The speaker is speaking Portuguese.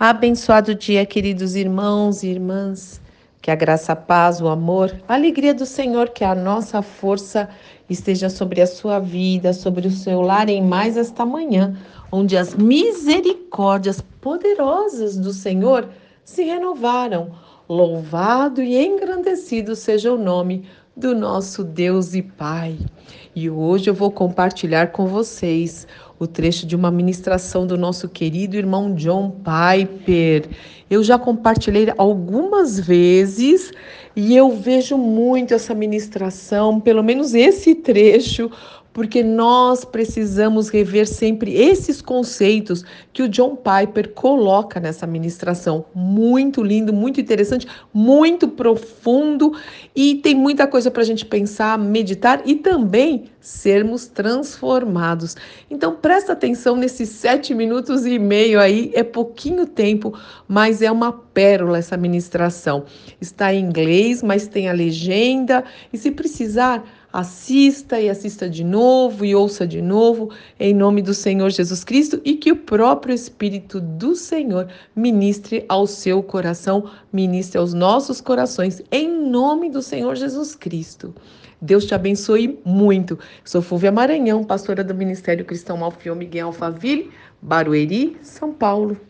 Abençoado dia, queridos irmãos e irmãs. Que a graça, a paz, o amor, a alegria do Senhor, que a nossa força esteja sobre a sua vida, sobre o seu lar em mais esta manhã, onde as misericórdias poderosas do Senhor se renovaram. Louvado e engrandecido seja o nome do nosso Deus e Pai. E hoje eu vou compartilhar com vocês o trecho de uma ministração do nosso querido irmão John Piper. Eu já compartilhei algumas vezes e eu vejo muito essa ministração, pelo menos esse trecho, porque nós precisamos rever sempre esses conceitos que o John Piper coloca nessa ministração. Muito lindo, muito interessante, muito profundo e tem muita coisa para a gente pensar, meditar e também sermos transformados. Então presta atenção nesses sete minutos e meio aí, é pouquinho tempo, mas é uma pérola essa ministração. Está em inglês, mas tem a legenda e se precisar assista e assista de novo e ouça de novo, em nome do Senhor Jesus Cristo, e que o próprio Espírito do Senhor ministre ao seu coração, ministre aos nossos corações, em nome do Senhor Jesus Cristo. Deus te abençoe muito. Sou Fúvia Maranhão, pastora do Ministério Cristão Alfio Miguel Alfaville, Barueri, São Paulo.